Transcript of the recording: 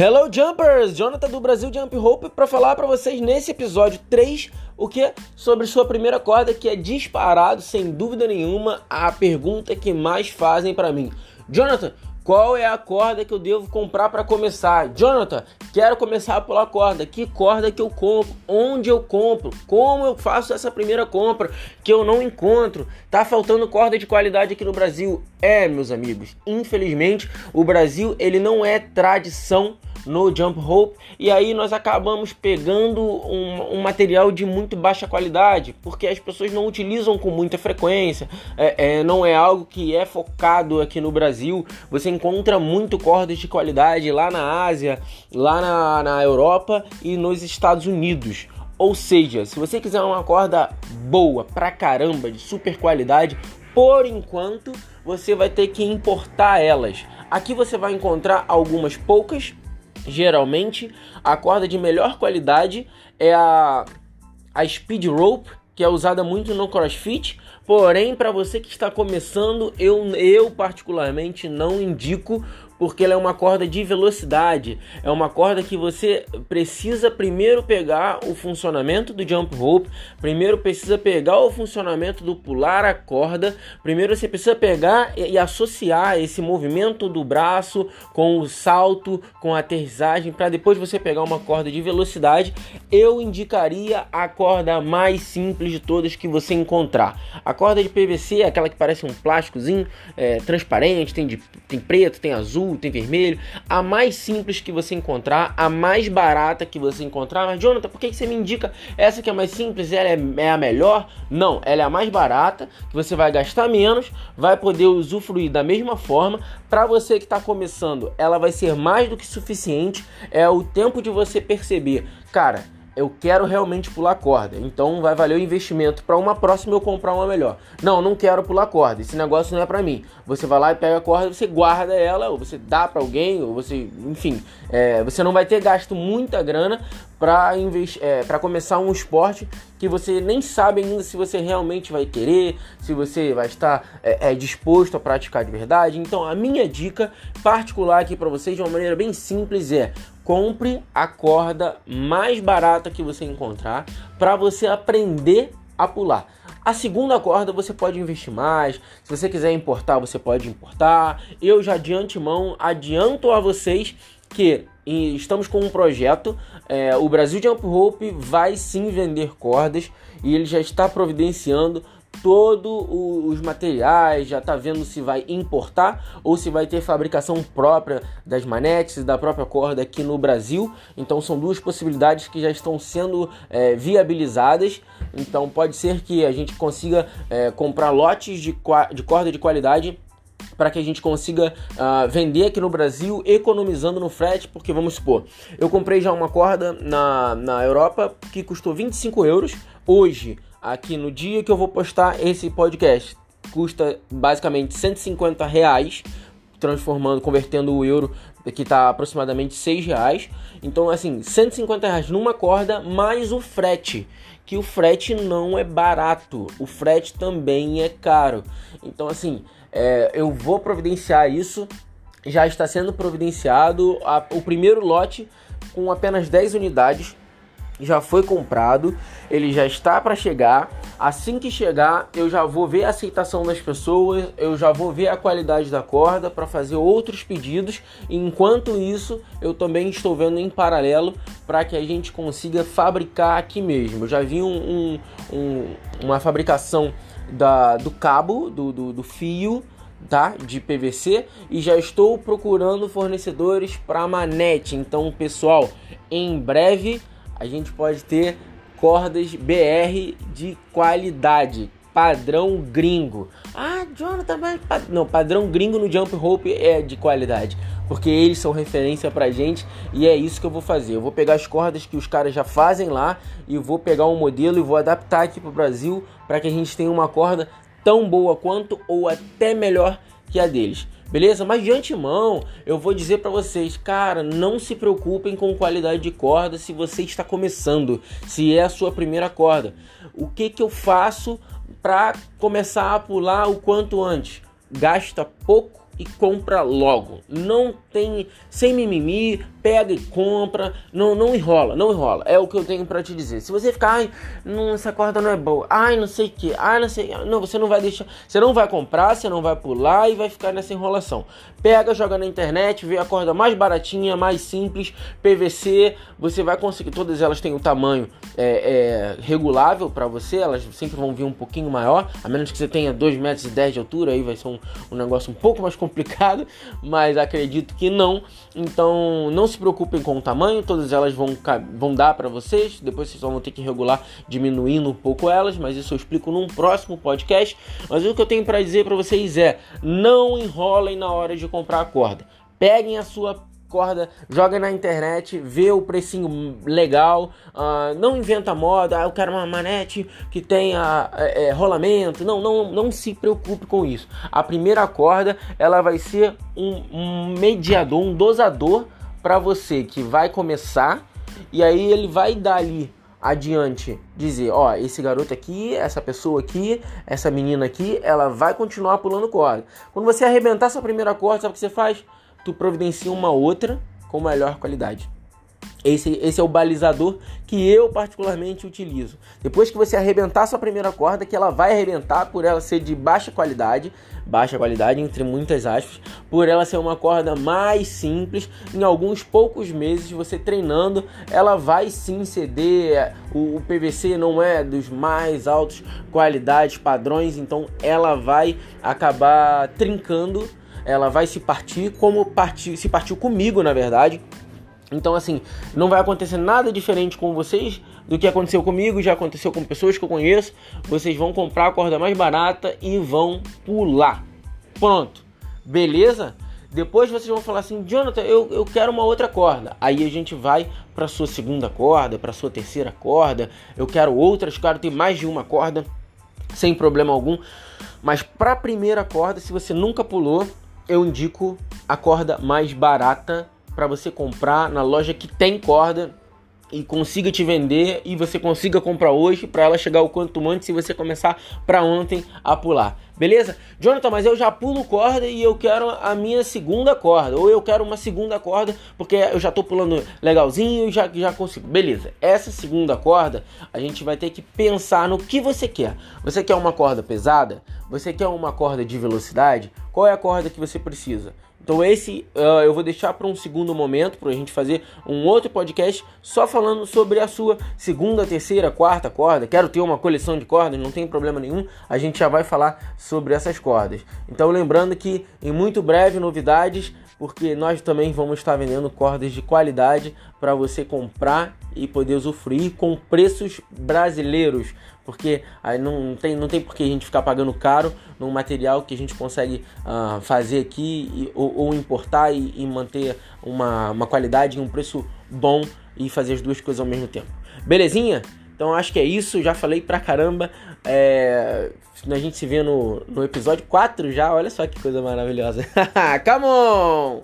Hello Jumpers! Jonathan do Brasil Jump Hope para falar para vocês nesse episódio 3 o que sobre sua primeira corda que é disparado sem dúvida nenhuma a pergunta que mais fazem para mim. Jonathan, qual é a corda que eu devo comprar para começar? Jonathan, quero começar a pular corda. Que corda que eu compro? Onde eu compro? Como eu faço essa primeira compra que eu não encontro? Tá faltando corda de qualidade aqui no Brasil? É, meus amigos. Infelizmente, o Brasil ele não é tradição no Jump Rope e aí nós acabamos pegando um, um, material de muito baixa qualidade porque as pessoas não utilizam com muita frequência, é, é, não é algo que é focado aqui no Brasil. Você encontra muito cordas de qualidade lá na Ásia, lá na, na Europa e nos Estados Unidos. Ou seja, se você quiser uma corda boa pra caramba, de super qualidade, por enquanto você vai ter que importar elas. Aqui você vai encontrar algumas poucas geralmente a corda de melhor qualidade é a, a Speed Rope, que é usada muito no CrossFit. Porém, para você que está começando, eu, eu particularmente não indico porque ela é uma corda de velocidade. É uma corda que você precisa primeiro pegar o funcionamento do jump rope, primeiro precisa pegar o funcionamento do pular a corda, primeiro você precisa pegar e, associar esse movimento do braço com o salto, com a aterrissagem, para depois você pegar uma corda de velocidade. Eu indicaria a corda mais simples de todas que você encontrar. A corda de PVC é aquela que parece um plásticozinho é, transparente, tem, de, tem preto, tem azul azul, tem vermelho. A mais simples que você encontrar, a mais barata que você encontrar. Mas, Jonathan, por que você me indica essa que é mais simples? Ela é, é a melhor? Não, ela é a mais barata, que você vai gastar menos, vai poder usufruir da mesma forma. Para você que está começando, ela vai ser mais do que suficiente. É o tempo de você perceber, cara eu quero realmente pular corda. Então vai valer o investimento para uma próxima eu comprar uma melhor. Não, não quero pular corda. Esse negócio não é para mim. Você vai lá e pega a corda, você guarda ela, ou você dá para alguém, ou você, enfim, é, você não vai ter gasto muita grana para é, para começar um esporte que você nem sabe ainda se você realmente vai querer, se você vai estar é, é, disposto a praticar de verdade. Então a minha dica particular aqui para vocês de uma maneira bem simples é compre a corda mais barata que você encontrar para você aprender a pular. A segunda corda você pode investir mais. Se você quiser importar, você pode importar. Eu já de antemão adianto a vocês que estamos com um projeto. É, o Brasil Jump Rope vai sim vender cordas e ele já está providenciando todos os materiais, já está vendo se vai importar ou se vai ter fabricação própria das manetes da própria corda aqui no Brasil. Então são duas possibilidades que já estão sendo é, viabilizadas. Então pode ser que a gente consiga é, comprar lotes de, de corda de qualidade para que a gente consiga uh, vender aqui no Brasil, economizando no frete, porque vamos supor, eu comprei já uma corda na, na Europa que custou 25 euros. Hoje, aqui no dia que eu vou postar esse podcast, custa basicamente 150 reais, transformando, convertendo o euro que está aproximadamente 6 reais. Então, assim, 150 reais numa corda mais o frete, que o frete não é barato, o frete também é caro. Então, assim, é, eu vou providenciar isso. Já está sendo providenciado a, o primeiro lote com apenas 10 unidades. Já foi comprado, ele já está para chegar. Assim que chegar, eu já vou ver a aceitação das pessoas, eu já vou ver a qualidade da corda para fazer outros pedidos. Enquanto isso, eu também estou vendo em paralelo para que a gente consiga fabricar aqui mesmo. Eu já vi um, um, um, uma fabricação da, do cabo, do, do, do fio, tá? De PVC e já estou procurando fornecedores para manete. Então, pessoal, em breve a gente pode ter cordas BR de qualidade, padrão gringo. Ah, Jonathan, mas não, padrão gringo no jump rope é de qualidade, porque eles são referência pra gente e é isso que eu vou fazer. Eu vou pegar as cordas que os caras já fazem lá e vou pegar um modelo e vou adaptar aqui pro Brasil para que a gente tenha uma corda tão boa quanto ou até melhor que a deles. Beleza? Mas de antemão, eu vou dizer para vocês, cara, não se preocupem com qualidade de corda se você está começando, se é a sua primeira corda. O que que eu faço para começar a pular o quanto antes. Gasta pouco e compra logo. Não tem sem mimimi, pega e compra, não, não enrola, não enrola. É o que eu tenho para te dizer. Se você ficar, ai, não, essa corda não é boa, ai, não sei o que, ai, não sei, não, você não vai deixar, você não vai comprar, você não vai pular e vai ficar nessa enrolação. Pega, joga na internet, vê a corda mais baratinha, mais simples, PVC, você vai conseguir, todas elas têm o tamanho é, é, regulável para você, elas sempre vão vir um pouquinho maior, a menos que você tenha 2,10 metros de altura, aí vai ser um, um negócio um pouco mais complicado, mas acredito que não. Então não se preocupem com o tamanho, todas elas vão, vão dar para vocês. Depois vocês vão ter que regular diminuindo um pouco elas, mas isso eu explico num próximo podcast. Mas o que eu tenho para dizer para vocês é: não enrolem na hora de comprar a corda. Peguem a sua corda, joga na internet, vê o precinho legal, uh, não inventa moda, ah, eu quero uma manete que tenha é, rolamento, não, não, não se preocupe com isso. A primeira corda ela vai ser um, um mediador, um dosador para você que vai começar e aí ele vai dar ali adiante dizer, ó, esse garoto aqui, essa pessoa aqui, essa menina aqui, ela vai continuar pulando corda. Quando você arrebentar sua primeira corda, sabe o que você faz? Tu providencia uma outra com melhor qualidade. Esse, esse é o balizador que eu particularmente utilizo. Depois que você arrebentar sua primeira corda, que ela vai arrebentar por ela ser de baixa qualidade, baixa qualidade entre muitas aspas, por ela ser uma corda mais simples, em alguns poucos meses você treinando, ela vai sim ceder. O, o PVC não é dos mais altos qualidades, padrões, então ela vai acabar trincando ela vai se partir como partir, se partiu comigo, na verdade. Então, assim, não vai acontecer nada diferente com vocês do que aconteceu comigo, já aconteceu com pessoas que eu conheço. Vocês vão comprar a corda mais barata e vão pular. Pronto, beleza? Depois vocês vão falar assim, Jonathan, eu, eu quero uma outra corda. Aí a gente vai para sua segunda corda, para sua terceira corda. Eu quero outras, quero ter mais de uma corda, sem problema algum. Mas para a primeira corda, se você nunca pulou, eu indico a corda mais barata para você comprar na loja que tem corda e consiga te vender e você consiga comprar hoje para ela chegar o quanto antes e você começar para ontem a pular. Beleza? Jonathan, mas eu já pulo corda e eu quero a minha segunda corda. Ou eu quero uma segunda corda porque eu já tô pulando legalzinho e já, já consigo. Beleza. Essa segunda corda, a gente vai ter que pensar no que você quer. Você quer uma corda pesada? Você quer uma corda de velocidade? Qual é a corda que você precisa? Então esse uh, eu vou deixar para um segundo momento para a gente fazer um outro podcast só falando sobre a sua segunda, terceira, quarta corda. Quero ter uma coleção de cordas, não tem problema nenhum. A gente já vai falar sobre essas cordas. Então lembrando que em muito breve novidades, porque nós também vamos estar vendendo cordas de qualidade para você comprar e poder usufruir com preços brasileiros, porque aí não tem, não tem por que a gente ficar pagando caro num material que a gente consegue uh, fazer aqui e, ou, ou, importar e, e, manter uma, uma qualidade e um preço bom e fazer as duas coisas ao mesmo tempo. Belezinha? Então acho que é isso, já falei pra caramba. É... A gente se vê no, no episódio 4 já, olha só que coisa maravilhosa. Come on!